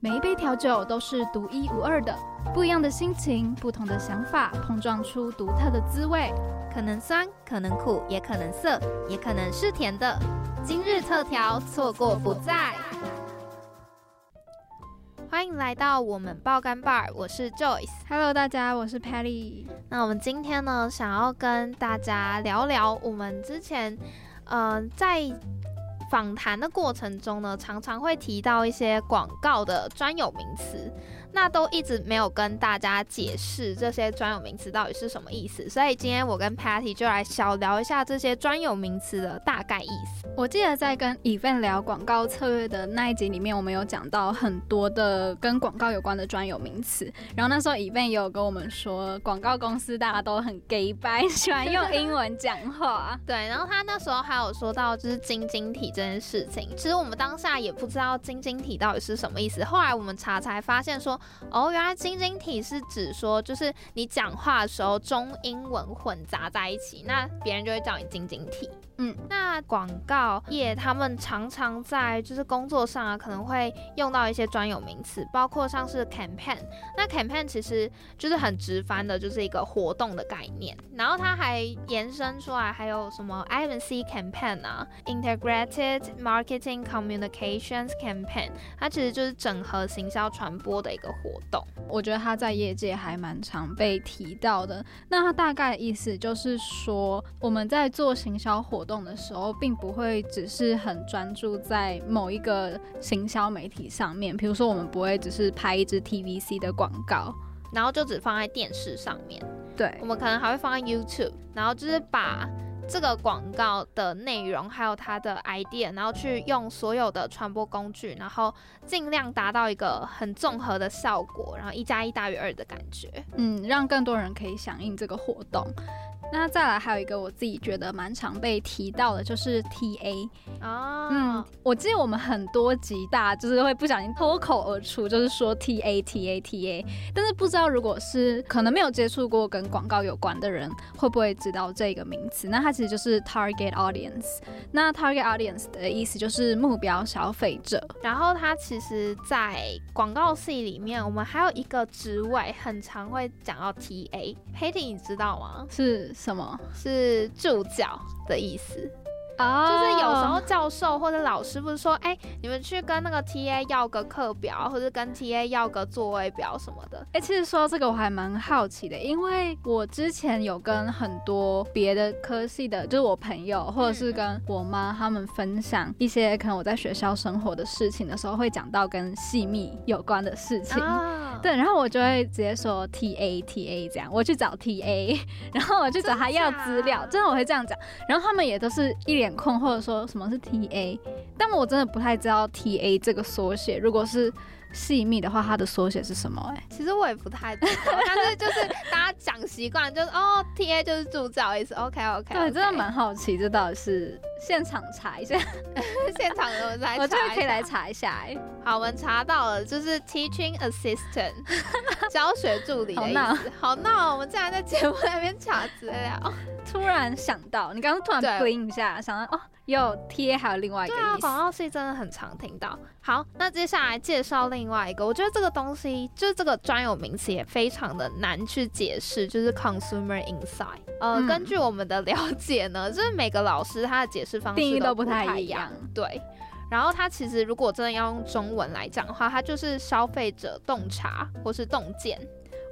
每一杯调酒都是独一无二的，不一样的心情，不同的想法，碰撞出独特的滋味。可能酸，可能苦，也可能涩，也可能是甜的。今日特调，错过不再。欢迎来到我们爆肝 bar，我是 Joyce。Hello，大家，我是 Patty。那我们今天呢，想要跟大家聊聊我们之前，呃，在访谈的过程中呢，常常会提到一些广告的专有名词，那都一直没有跟大家解释这些专有名词到底是什么意思。所以今天我跟 Patty 就来小聊一下这些专有名词的大概意思。我记得在跟 Event 聊广告策略的那一集里面，我们有讲到很多的跟广告有关的专有名词。然后那时候 Event 也有跟我们说，广告公司大家都很 gay 白，喜欢用英文讲话。对，然后他那时候还有说到就是晶晶体这件事情，其实我们当下也不知道晶晶体到底是什么意思。后来我们查才发现说，哦，原来晶晶体是指说就是你讲话的时候中英文混杂在一起，那别人就会叫你晶晶体。嗯，那广告业他们常常在就是工作上啊，可能会用到一些专有名词，包括像是 campaign。那 campaign 其实就是很直翻的，就是一个活动的概念。然后它还延伸出来，还有什么 IMC campaign 啊，Integrated Marketing Communications Campaign，它其实就是整合行销传播的一个活动。我觉得它在业界还蛮常被提到的。那它大概的意思就是说，我们在做行销活动的时候，并不会只是很专注在某一个行销媒体上面。比如说，我们不会只是拍一支 TVC 的广告，然后就只放在电视上面。对我们可能还会放在 YouTube，然后就是把这个广告的内容还有它的 idea，然后去用所有的传播工具，然后尽量达到一个很综合的效果，然后一加一大于二的感觉。嗯，让更多人可以响应这个活动。那再来还有一个我自己觉得蛮常被提到的，就是 TA。哦，嗯，我记得我们很多集大家就是会不小心脱口而出，就是说 TA TA TA，但是不知道如果是可能没有接触过跟广告有关的人，会不会知道这个名词？那它其实就是 target audience。那 target audience 的意思就是目标消费者。然后它其实，在广告系里面，我们还有一个职位很常会讲到 TA。Patty，你知道吗？是什么？是助教的意思。啊就是有时候教授或者老师不是说，哎、你们去跟那个 TA 要个课表，或者跟 TA 要个座位表什么的。哎、其实说到这个我还蛮好奇的，因为我之前有跟很多别的科系的，就是我朋友或者是跟我妈他们分享一些可能我在学校生活的事情的时候，会讲到跟细密有关的事情。啊，对，然后我就会直接说 T A T A 这样，我去找 T A，然后我去找他要资料，真的我会这样讲，然后他们也都是一脸困惑的说什么是 T A，但我真的不太知道 T A 这个缩写，如果是细密的话，它的缩写是什么、哎，其实我也不太知道，但是就是大家讲习惯，就是哦，TA 就是助教意思。OK OK，对，真的蛮好奇，这到底是现场查一下，现场的我们来查可以来。查一下、哎，好，我们查到了，就是 teaching assistant，教学助理的意好闹思。好闹，我们竟然在节目那边查资料。突然想到，你刚刚突然对 bling 一下，想到哦，有贴还有另外一个对啊，广告系真的很常听到。好，那接下来介绍另外一个，我觉得这个东西就是这个专有名词也非常的难去解释，就是 consumer insight。呃，嗯根据我们的了解呢，就是每个老师他的解释方式都不太一样对。然后它其实如果真的要用中文来讲的话，它就是消费者洞察或是洞见。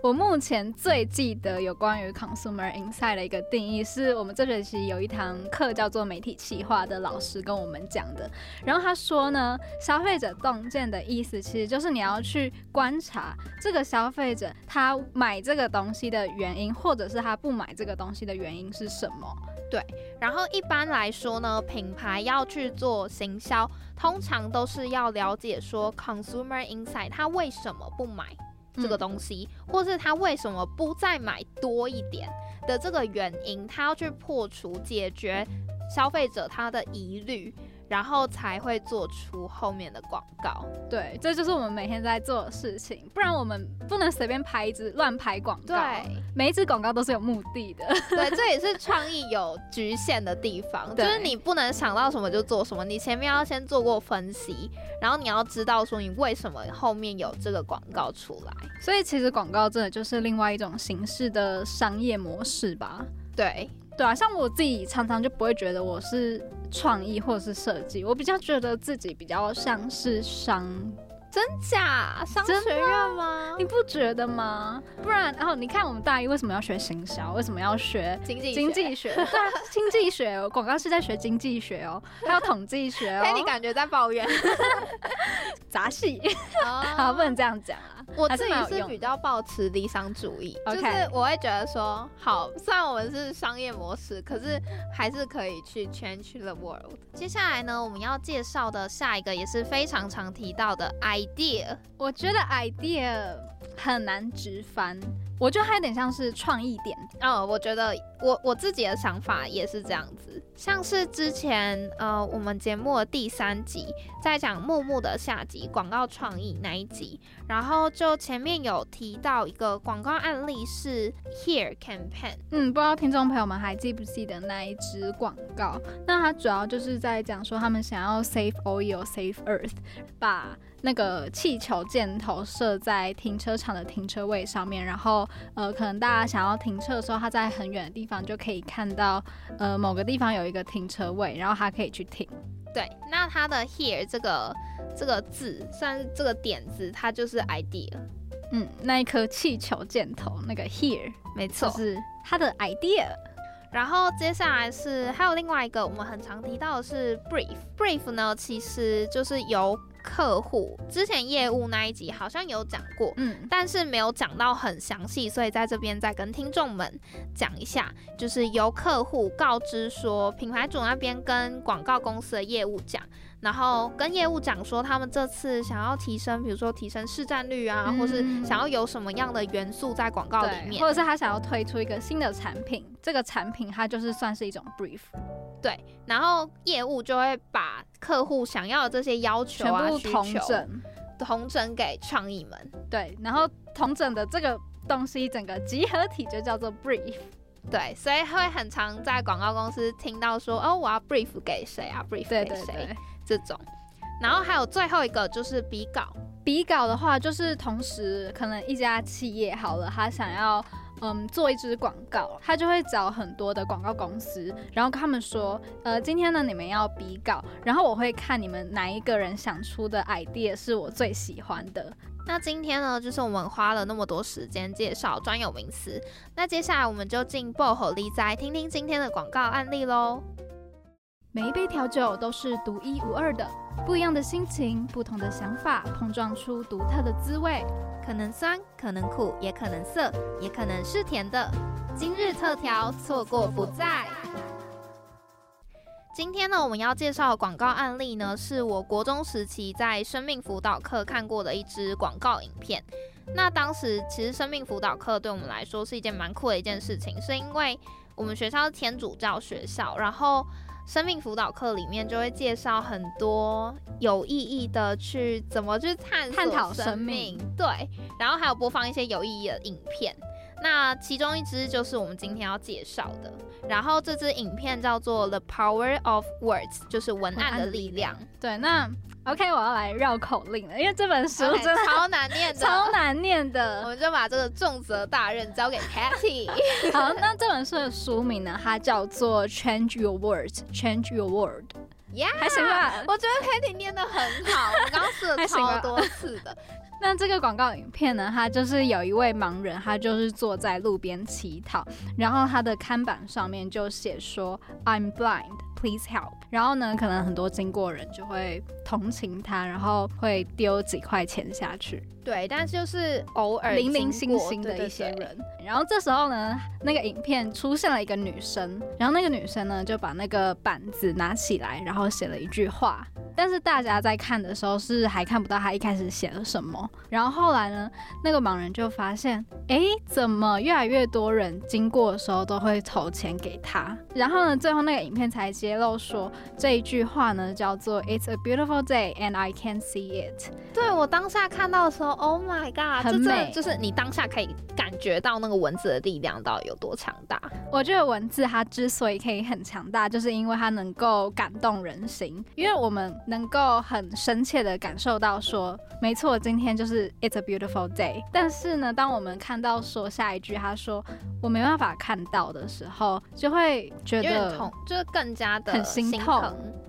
我目前最记得有关于 consumer insight 的一个定义，是我们这学期有一堂课叫做媒体企划的老师跟我们讲的。然后他说呢，消费者洞见的意思其实就是你要去观察这个消费者他买这个东西的原因，或者是他不买这个东西的原因是什么。对然后一般来说呢，品牌要去做行销，通常都是要了解说 consumer insight 他为什么不买这个东西，或是他为什么不再买多一点的这个原因，他要去破除解决消费者他的疑虑。然后才会做出后面的广告。对，这就是我们每天在做的事情，不然我们不能随便拍一支乱拍广告。对，每一支广告都是有目的的。对，这也是创意有局限的地方，就是你不能想到什么就做什么，你前面要先做过分析，然后你要知道说你为什么后面有这个广告出来。所以其实广告真的就是另外一种形式的商业模式吧？对。对啊，像我自己常常就不会觉得我是创意或者是设计，我比较觉得自己比较像是商。真假商学院吗？你不觉得吗？不然，然后你看我们大一为什么要学行销？为什么要学经济经济学？对，经济学，广告是在学经济学哦，还有统计学哦。哎你感觉在抱怨？杂戏，好，不能这样讲啊。我自己是比较抱持理想主义，就是我会觉得说，好，虽然我们是商业模式，可是还是可以去 change the world。接下来呢，我们要介绍的下一个也是非常常提到的 idea，我觉得 idea 很难直翻。我觉得它有点像是创意点，哦，我觉得我我自己的想法也是这样子，像是之前呃我们节目的第三集在讲木木的下集广告创意那一集，然后就前面有提到一个广告案例是 Here Campaign，嗯，不知道听众朋友们还记不记得那一支广告？那它主要就是在讲说他们想要 Save Oil Save Earth，把那个气球箭头设在停车场的停车位上面，然后呃，可能大家想要停车的时候，他在很远的地方就可以看到呃某个地方有一个停车位，然后他可以去停。对，那它的 here 这个这个字，算是这个点子，它就是 idea。嗯，那一颗气球箭头那个 here，没错，是它的 idea。然后接下来是还有另外一个我们很常提到的是 brief。brief 呢，其实就是由客户之前业务那一集好像有讲过，嗯，但是没有讲到很详细，所以在这边再跟听众们讲一下，就是由客户告知说，品牌主那边跟广告公司的业务讲。然后跟业务讲说，他们这次想要提升，比如说提升市占率啊，或是想要有什么样的元素在广告里面，或者是他想要推出一个新的产品，这个产品它就是算是一种 brief。对，然后业务就会把客户想要的这些要求啊、需求，同整给创意们。对，然后同整的这个东西，整个集合体就叫做 brief。对，所以会很常在广告公司听到说，哦，我要 brief 给谁啊？brief 给谁？这种，然后还有最后一个就是比稿。比稿的话，就是同时可能一家企业好了，他想要嗯做一支广告，他就会找很多的广告公司，然后跟他们说，呃，今天呢你们要比稿，然后我会看你们哪一个人想出的 idea 是我最喜欢的。那今天呢，就是我们花了那么多时间介绍专有名词，那接下来我们就进薄荷力再听听今天的广告案例喽。每一杯调酒都是独一无二的，不一样的心情，不同的想法，碰撞出独特的滋味。可能酸，可能苦，也可能涩，也可能是甜的。今日特调，错过不再。今天呢，我们要介绍的广告案例呢，是我国中时期在生命辅导课看过的一支广告影片。那当时其实生命辅导课对我们来说是一件蛮酷的一件事情，是因为我们学校是天主教学校，然后。生命辅导课里面就会介绍很多有意义的去怎么去探探讨生命，对，然后还有播放一些有意义的影片。那其中一支就是我们今天要介绍的，然后这支影片叫做《The Power of Words》，就是文案的力量。对，那。OK，我要来绕口令了，因为这本书真的超难念的，超难念的。我们就把这个重责大任交给 Patty。好，那这本书的书名呢？它叫做《Change Your Words》，Change Your World。Yeah，还行吧？我觉得 Patty 念的很好，我刚刚试了超多次的。那这个广告影片呢？它就是有一位盲人，他就是坐在路边乞讨，然后他的看板上面就写说：“I'm blind。” Please help。然后呢，可能很多经过人就会同情他，然后会丢几块钱下去。对，但就是偶尔零零星星的一些人。然后这时候呢，那个影片出现了一个女生，然后那个女生呢就把那个板子拿起来，然后写了一句话。但是大家在看的时候是还看不到她一开始写了什么。然后后来呢，那个盲人就发现，哎，怎么越来越多人经过的时候都会投钱给他？然后呢，最后那个影片才揭露说这一句话呢叫做 "It's a beautiful day and I can see it"。对我当下看到的时候，Oh my god，很美，就是你当下可以感觉到那个文字的力量到底有多强大。我觉得文字它之所以可以很强大，就是因为它能够感动人心，因为我们能够很深切的感受到说，没错，今天就是 It's a beautiful day。但是呢，当我们看到说下一句他说我没办法看到的时候，就会觉得痛，就是更加的很心痛。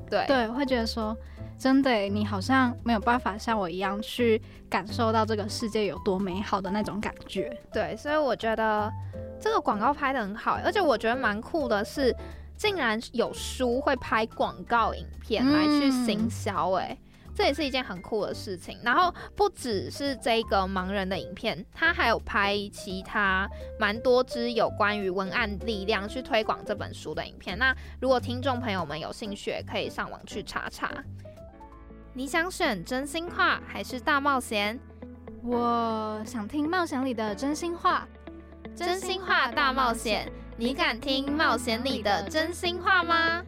对对，会觉得说。真的，你好像没有办法像我一样去感受到这个世界有多美好的那种感觉。对，所以我觉得这个广告拍的很好，而且我觉得蛮酷的是，竟然有书会拍广告影片来去行销，哎，这也是一件很酷的事情。然后不只是这个盲人的影片，他还有拍其他蛮多支有关于文案力量去推广这本书的影片。那如果听众朋友们有兴趣，可以上网去查查。你想选真心话还是大冒险？我想听冒险里的真心话。真心话大冒险，你敢听冒险里的真心话吗？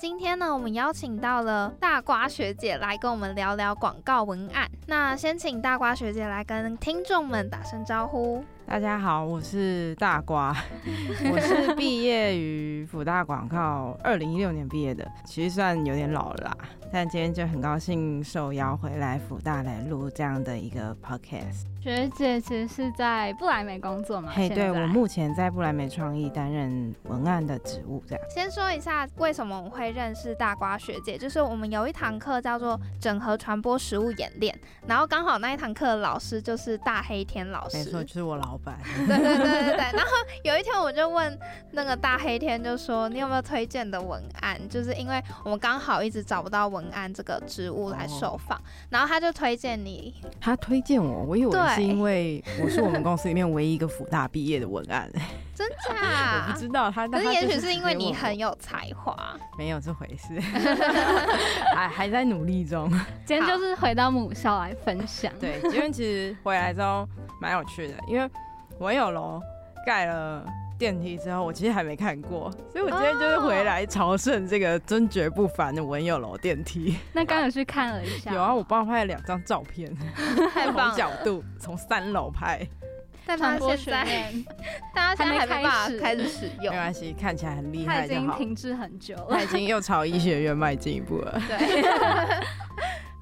今天呢，我们邀请到了大瓜学姐来跟我们聊聊广告文案。那先请大瓜学姐来跟听众们打声招呼。大家好，我是大瓜，我是毕业于辅大广告，二零一六年毕业的，其实算有点老了啦。但今天就很高兴受邀回来辅大来录这样的一个 podcast。学姐其实是在布莱梅工作嘛？嘿，对我目前在布莱梅创意担任文案的职务，这样。先说一下为什么我们会认识大瓜学姐，就是我们有一堂课叫做整合传播实务演练，然后刚好那一堂课的老师就是大黑天老师，没错，就是我老板。对对对对对。然后有一天我就问那个大黑天，就说你有没有推荐的文案？就是因为我们刚好一直找不到文案这个职务来受访，然后他就推荐你。他推荐我，我以为。是因为我是我们公司里面唯一一个辅大毕业的文案，真假？我不知道他，可是也许是因为你很有才华，没有这回事，还还在努力中。今天就是回到母校来分享，对，因为其实回来之后蛮有趣的，因为文有楼盖了。电梯之后，我其实还没看过，所以我今天就是回来朝圣这个真绝不凡的文友楼电梯。那刚刚去看了一下，有啊，我帮我拍了两张照片，太棒角度从三楼拍。但他现在，大家现在还没办法开始使用，没关系，看起来很厉害已经停滞很久了，他已经又朝医学院迈进一步了。对。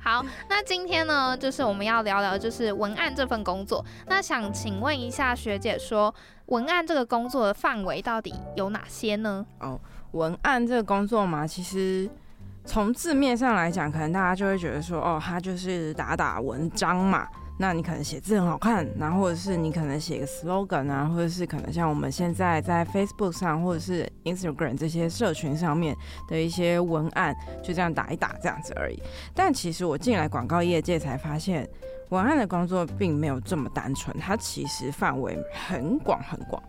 好，那今天呢，就是我们要聊聊就是文案这份工作。那想请问一下学姐，说文案这个工作的范围到底有哪些呢？哦，文案这个工作嘛，其实从字面上来讲，可能大家就会觉得说，哦，他就是打打文章嘛。那你可能写字很好看，然后或者是你可能写个 slogan 啊，或者是可能像我们现在在 Facebook 上或者是 Instagram 这些社群上面的一些文案，就这样打一打这样子而已。但其实我进来广告业界才发现，文案的工作并没有这么单纯，它其实范围很广很广。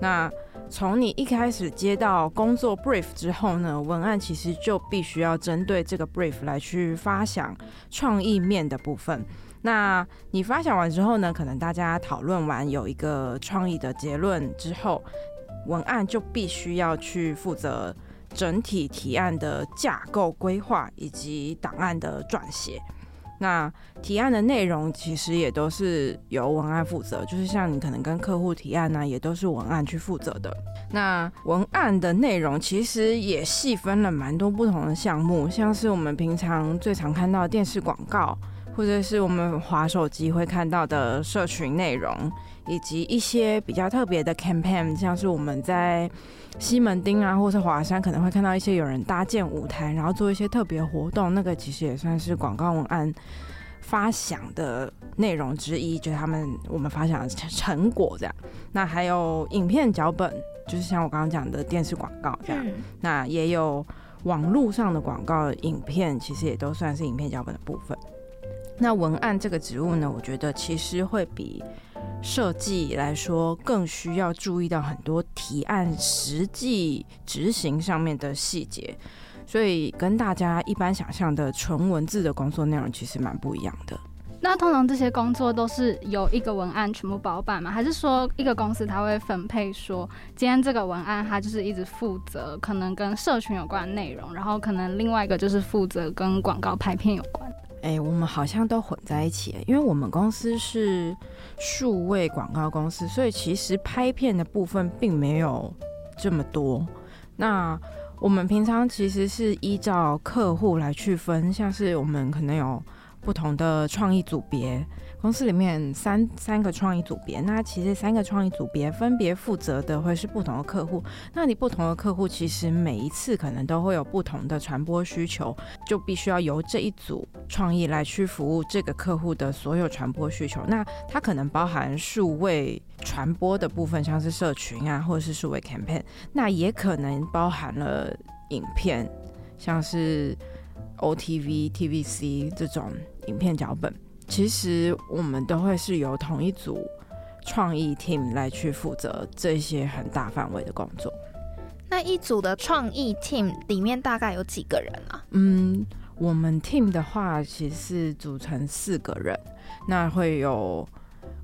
那从你一开始接到工作 brief 之后呢，文案其实就必须要针对这个 brief 来去发想创意面的部分。那你发想完之后呢？可能大家讨论完有一个创意的结论之后，文案就必须要去负责整体提案的架构规划以及档案的撰写。那提案的内容其实也都是由文案负责，就是像你可能跟客户提案呢，也都是文案去负责的。那文案的内容其实也细分了蛮多不同的项目，像是我们平常最常看到电视广告。或者是我们滑手机会看到的社群内容，以及一些比较特别的 campaign，像是我们在西门町啊，或是华山可能会看到一些有人搭建舞台，然后做一些特别活动，那个其实也算是广告文案发想的内容之一，就是他们我们发想的成果这样。那还有影片脚本，就是像我刚刚讲的电视广告这样。那也有网络上的广告影片，其实也都算是影片脚本的部分。那文案这个职务呢，我觉得其实会比设计来说，更需要注意到很多提案实际执行上面的细节，所以跟大家一般想象的纯文字的工作内容其实蛮不一样的。那通常这些工作都是由一个文案全部包办吗？还是说一个公司它会分配说，今天这个文案它就是一直负责可能跟社群有关的内容，然后可能另外一个就是负责跟广告拍片有关？哎，我们好像都混在一起，因为我们公司是数位广告公司，所以其实拍片的部分并没有这么多。那我们平常其实是依照客户来去分，像是我们可能有不同的创意组别。公司里面三三个创意组别，那其实三个创意组别分别负责的会是不同的客户。那你不同的客户，其实每一次可能都会有不同的传播需求，就必须要由这一组创意来去服务这个客户的所有传播需求。那它可能包含数位传播的部分，像是社群啊，或者是数位 campaign。那也可能包含了影片，像是 OTV、TVC 这种影片脚本。其实我们都会是由同一组创意 team 来去负责这些很大范围的工作。那一组的创意 team 里面大概有几个人啊？嗯，我们 team 的话其实是组成四个人，那会有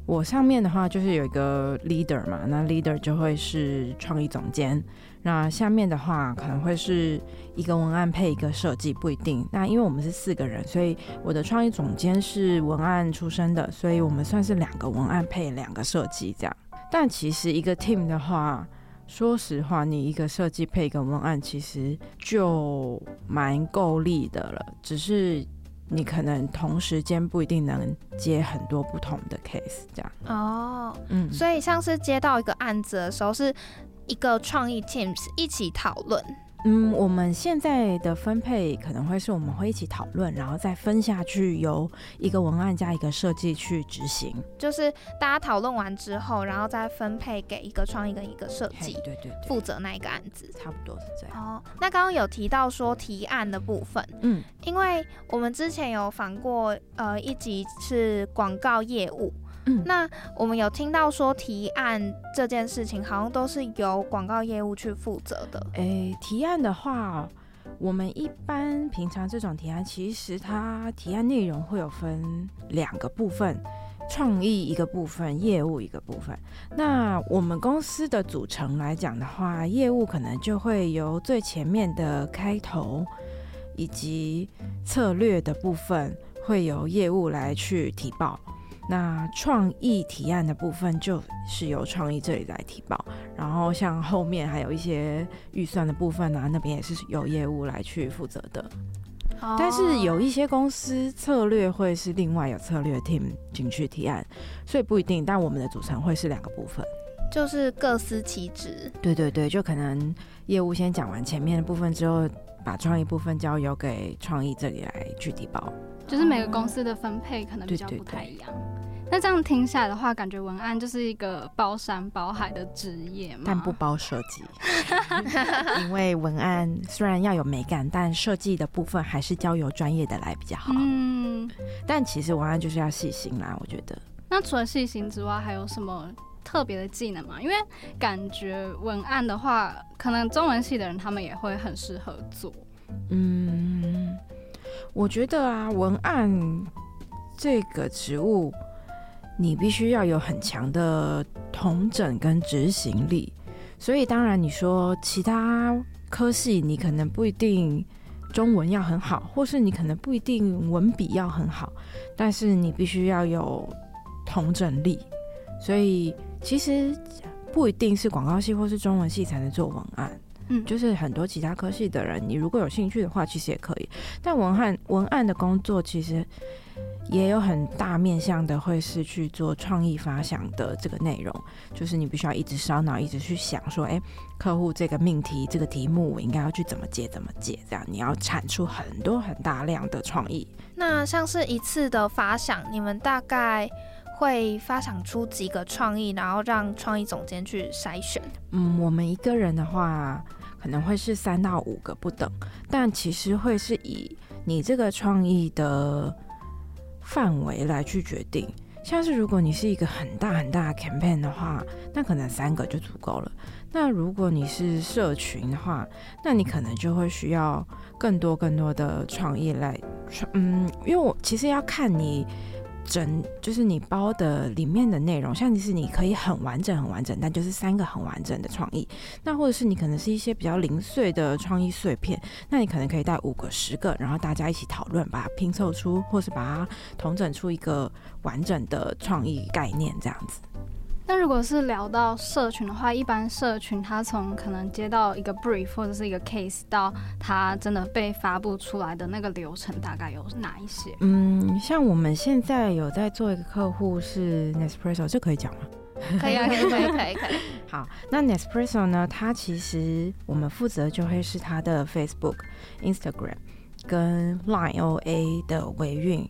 我上面的话就是有一个 leader 嘛，那 leader 就会是创意总监。那下面的话可能会是一个文案配一个设计，不一定。那因为我们是四个人，所以我的创意总监是文案出身的，所以我们算是两个文案配两个设计这样。但其实一个 team 的话，说实话，你一个设计配一个文案，其实就蛮够力的了。只是你可能同时间不一定能接很多不同的 case 这样。哦，嗯，所以像是接到一个案子的时候是。一个创意 teams 一起讨论。嗯，我们现在的分配可能会是我们会一起讨论，然后再分下去，由一个文案加一个设计去执行。就是大家讨论完之后，然后再分配给一个创意跟一个设计，对对，负责那一个案子，差不多是这样。哦，那刚刚有提到说提案的部分，嗯，因为我们之前有访过，呃，一集是广告业务。那我们有听到说提案这件事情，好像都是由广告业务去负责的。诶，提案的话，我们一般平常这种提案，其实它提案内容会有分两个部分，创意一个部分，业务一个部分。那我们公司的组成来讲的话，业务可能就会由最前面的开头以及策略的部分，会由业务来去提报。那创意提案的部分就是由创意这里来提报，然后像后面还有一些预算的部分啊，那边也是由业务来去负责的。但是有一些公司策略会是另外有策略 team 进去提案，所以不一定。但我们的组成会是两个部分，就是各司其职。对对对，就可能业务先讲完前面的部分之后，把创意部分交由给创意这里来去提报。就是每个公司的分配可能比较不太一样。那这样听下来的话，感觉文案就是一个包山包海的职业嘛？但不包设计，因为文案虽然要有美感，但设计的部分还是交由专业的来比较好。嗯，但其实文案就是要细心啦，我觉得。那除了细心之外，还有什么特别的技能吗？因为感觉文案的话，可能中文系的人他们也会很适合做。嗯，我觉得啊，文案这个职务。你必须要有很强的统整跟执行力，所以当然你说其他科系你可能不一定中文要很好，或是你可能不一定文笔要很好，但是你必须要有统整力。所以其实不一定是广告系或是中文系才能做文案，嗯，就是很多其他科系的人，你如果有兴趣的话，其实也可以。但文案文案的工作其实。也有很大面向的，会是去做创意发想的这个内容，就是你必须要一直烧脑，一直去想说，哎，客户这个命题、这个题目，我应该要去怎么解、怎么解，这样你要产出很多很大量的创意。那像是一次的发想，你们大概会发想出几个创意，然后让创意总监去筛选？嗯，我们一个人的话，可能会是三到五个不等，但其实会是以你这个创意的。范围来去决定，像是如果你是一个很大很大的 campaign 的话，那可能三个就足够了。那如果你是社群的话，那你可能就会需要更多更多的创意来创，嗯，因为我其实要看你。整就是你包的里面的内容，像你是你可以很完整很完整，但就是三个很完整的创意。那或者是你可能是一些比较零碎的创意碎片，那你可能可以带五个、十个，然后大家一起讨论，把它拼凑出，或是把它同整出一个完整的创意概念，这样子。那如果是聊到社群的话，一般社群它从可能接到一个 brief 或者是一个 case 到它真的被发布出来的那个流程，大概有哪一些？嗯，像我们现在有在做一个客户是 Nespresso，这可以讲吗？可以啊，可以，可以，可以，可以。好，那 Nespresso 呢？它其实我们负责就会是它的 Facebook、Instagram 跟 Line OA 的维运。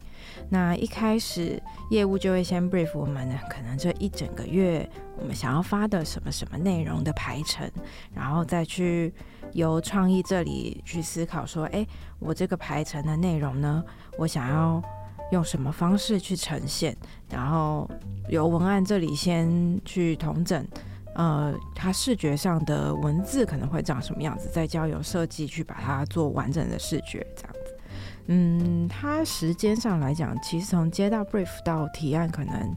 那一开始业务就会先 brief 我们呢，可能这一整个月我们想要发的什么什么内容的排程，然后再去由创意这里去思考说，哎，我这个排程的内容呢，我想要用什么方式去呈现，然后由文案这里先去统整，呃，它视觉上的文字可能会长什么样子，再交由设计去把它做完整的视觉，这样子。嗯，它时间上来讲，其实从接到 brief 到提案，可能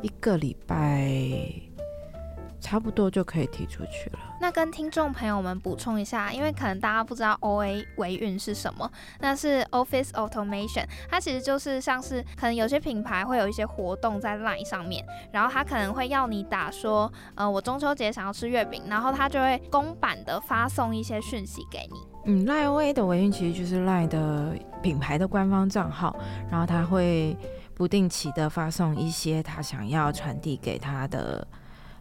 一个礼拜差不多就可以提出去了。那跟听众朋友们补充一下，因为可能大家不知道 O A 维运是什么，那是 Office Automation，它其实就是像是可能有些品牌会有一些活动在 Line 上面，然后它可能会要你打说，呃，我中秋节想要吃月饼，然后它就会公版的发送一些讯息给你。嗯，Line O A 的维运其实就是 Line 的品牌的官方账号，然后它会不定期的发送一些他想要传递给他的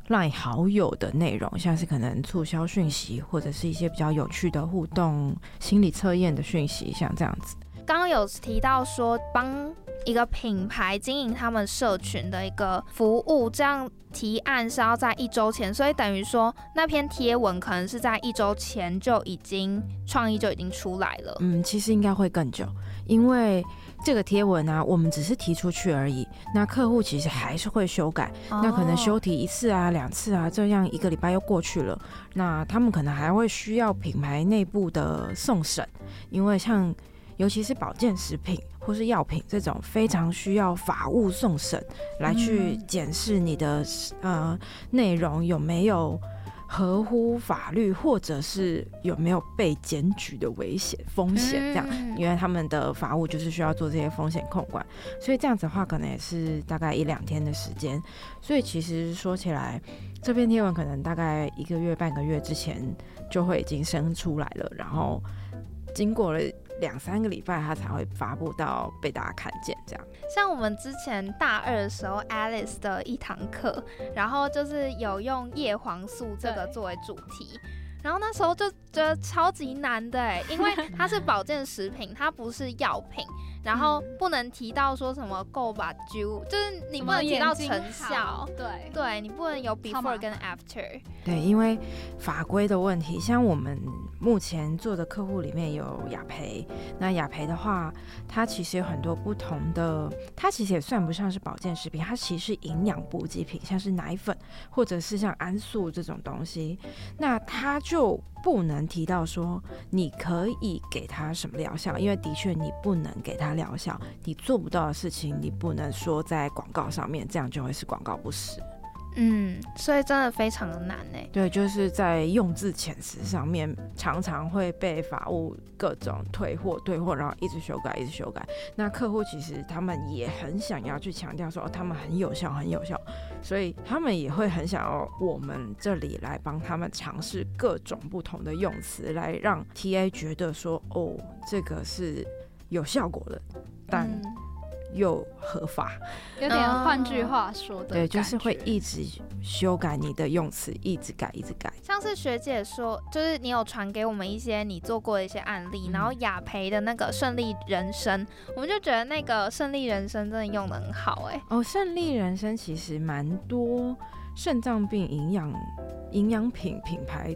Line 好友的内容，像是可能促销讯息，或者是一些比较有趣的互动心理测验的讯息，像这样子。刚刚有提到说帮一个品牌经营他们社群的一个服务，这样提案是要在一周前，所以等于说那篇贴文可能是在一周前就已经创意就已经出来了。嗯，其实应该会更久，因为这个贴文啊，我们只是提出去而已，那客户其实还是会修改，那可能修提一次啊、两次啊，这样一个礼拜又过去了，那他们可能还会需要品牌内部的送审，因为像。尤其是保健食品或是药品这种非常需要法务送审来去检视你的呃内容有没有合乎法律，或者是有没有被检举的危险风险这样，因为他们的法务就是需要做这些风险控管，所以这样子的话可能也是大概一两天的时间。所以其实说起来，这篇贴文可能大概一个月半个月之前就会已经生出来了，然后经过了。两三个礼拜，它才会发布到被大家看见。这样，像我们之前大二的时候，Alice 的一堂课，然后就是有用叶黄素这个作为主题，然后那时候就觉得超级难的，因为它是保健食品，它不是药品。然后不能提到说什么够吧就就是你不能提到成效，对对，你不能有 before 跟 after。对，因为法规的问题，像我们目前做的客户里面有雅培，那雅培的话，它其实有很多不同的，它其实也算不上是保健食品，它其实是营养补给品，像是奶粉或者是像安素这种东西，那它就不能提到说你可以给他什么疗效，因为的确你不能给他。疗效，你做不到的事情，你不能说在广告上面，这样就会是广告不实。嗯，所以真的非常的难呢。对，就是在用字遣词上面，常常会被法务各种退货、退货，然后一直修改、一直修改。那客户其实他们也很想要去强调说，哦，他们很有效、很有效，所以他们也会很想要我们这里来帮他们尝试各种不同的用词，来让 TA 觉得说，哦，这个是。有效果的，但又合法，有点换句话说的，对，就是会一直修改你的用词，一直改，一直改。像是学姐说，就是你有传给我们一些你做过的一些案例，然后雅培的那个胜利人生，我们就觉得那个胜利人生真的用的很好，哎，哦，胜利人生其实蛮多肾脏病营养营养品品牌。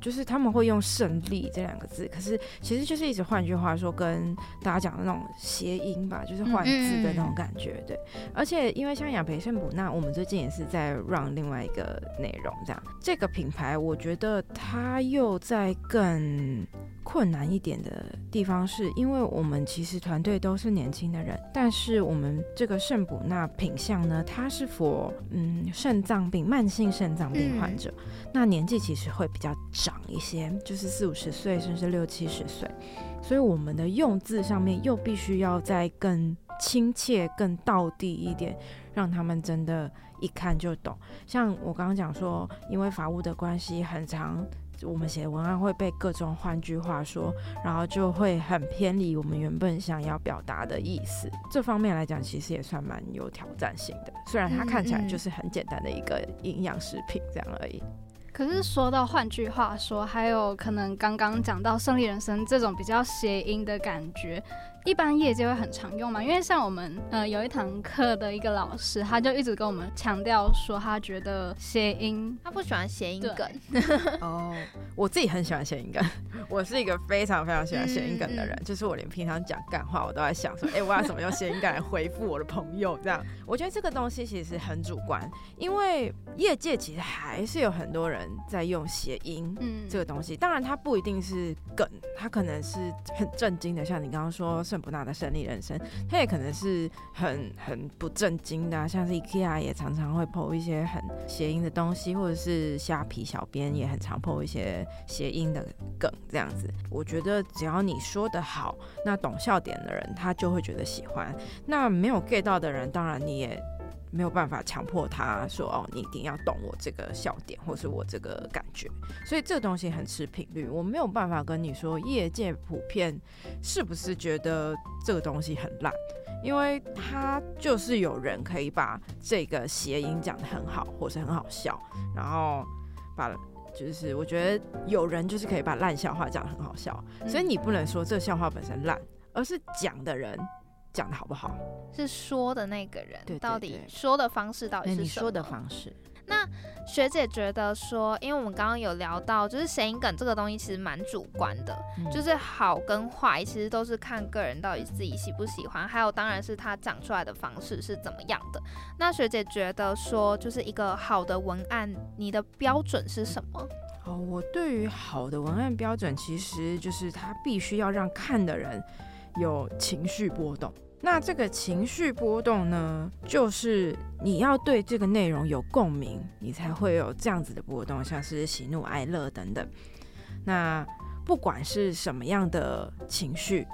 就是他们会用胜利这两个字，可是其实就是一直换句话说，跟大家讲的那种谐音吧，就是换字的那种感觉。对，而且因为像雅培圣普，那我们最近也是在 run 另外一个内容，这样这个品牌，我觉得它又在更。困难一点的地方是，因为我们其实团队都是年轻的人，但是我们这个圣补那品相呢，它是否嗯肾脏病、慢性肾脏病患者，那年纪其实会比较长一些，就是四五十岁甚至六七十岁，所以我们的用字上面又必须要再更亲切、更道地一点，让他们真的一看就懂。像我刚刚讲说，因为法务的关系，很长。我们写的文案会被各种换句话说，然后就会很偏离我们原本想要表达的意思。这方面来讲，其实也算蛮有挑战性的。虽然它看起来就是很简单的一个营养食品这样而已。可是说到换句话说，还有可能刚刚讲到胜利人生这种比较谐音的感觉。一般业界会很常用嘛？因为像我们呃有一堂课的一个老师，他就一直跟我们强调说，他觉得谐音，他不喜欢谐音梗。哦，我自己很喜欢谐音梗，我是一个非常非常喜欢谐音梗的人。就是我连平常讲干话，我都在想说，哎，我要怎么用谐音梗来回复我的朋友？这样，我觉得这个东西其实很主观，因为业界其实还是有很多人在用谐音嗯这个东西。当然，它不一定是梗，它可能是很震惊的，像你刚刚说。圣不纳的胜利人生，他也可能是很很不正经的，像是 IKEA 也常常会 PO 一些很谐音的东西，或者是虾皮小编也很常 PO 一些谐音的梗这样子。我觉得只要你说的好，那懂笑点的人他就会觉得喜欢，那没有 get 到的人，当然你也。没有办法强迫他说哦，你一定要懂我这个笑点，或是我这个感觉，所以这个东西很吃频率。我没有办法跟你说业界普遍是不是觉得这个东西很烂，因为他就是有人可以把这个谐音讲得很好，或是很好笑，然后把就是我觉得有人就是可以把烂笑话讲得很好笑，所以你不能说这笑话本身烂，而是讲的人。讲的好不好？是说的那个人到底说的方式到底是什么？说的方式。那学姐觉得说，因为我们刚刚有聊到，就是谐音梗这个东西其实蛮主观的，就是好跟坏其实都是看个人到底自己喜不喜欢，还有当然是他讲出来的方式是怎么样的。那学姐觉得说，就是一个好的文案，你的标准是什么？哦，我对于好的文案标准，其实就是他必须要让看的人有情绪波动。那这个情绪波动呢，就是你要对这个内容有共鸣，你才会有这样子的波动，像是喜怒哀乐等等。那不管是什么样的情绪，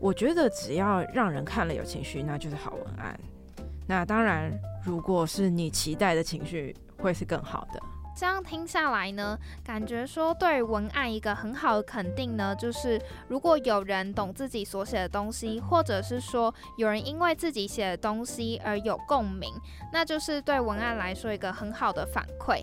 我觉得只要让人看了有情绪，那就是好文案。那当然，如果是你期待的情绪，会是更好的。这样听下来呢，感觉说对文案一个很好的肯定呢，就是如果有人懂自己所写的东西，或者是说有人因为自己写的东西而有共鸣，那就是对文案来说一个很好的反馈。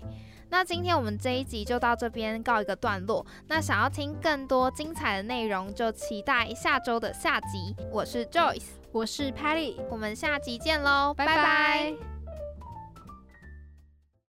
那今天我们这一集就到这边告一个段落。那想要听更多精彩的内容，就期待下周的下集。我是 Joyce，我是 Patty，我们下集见喽，拜拜。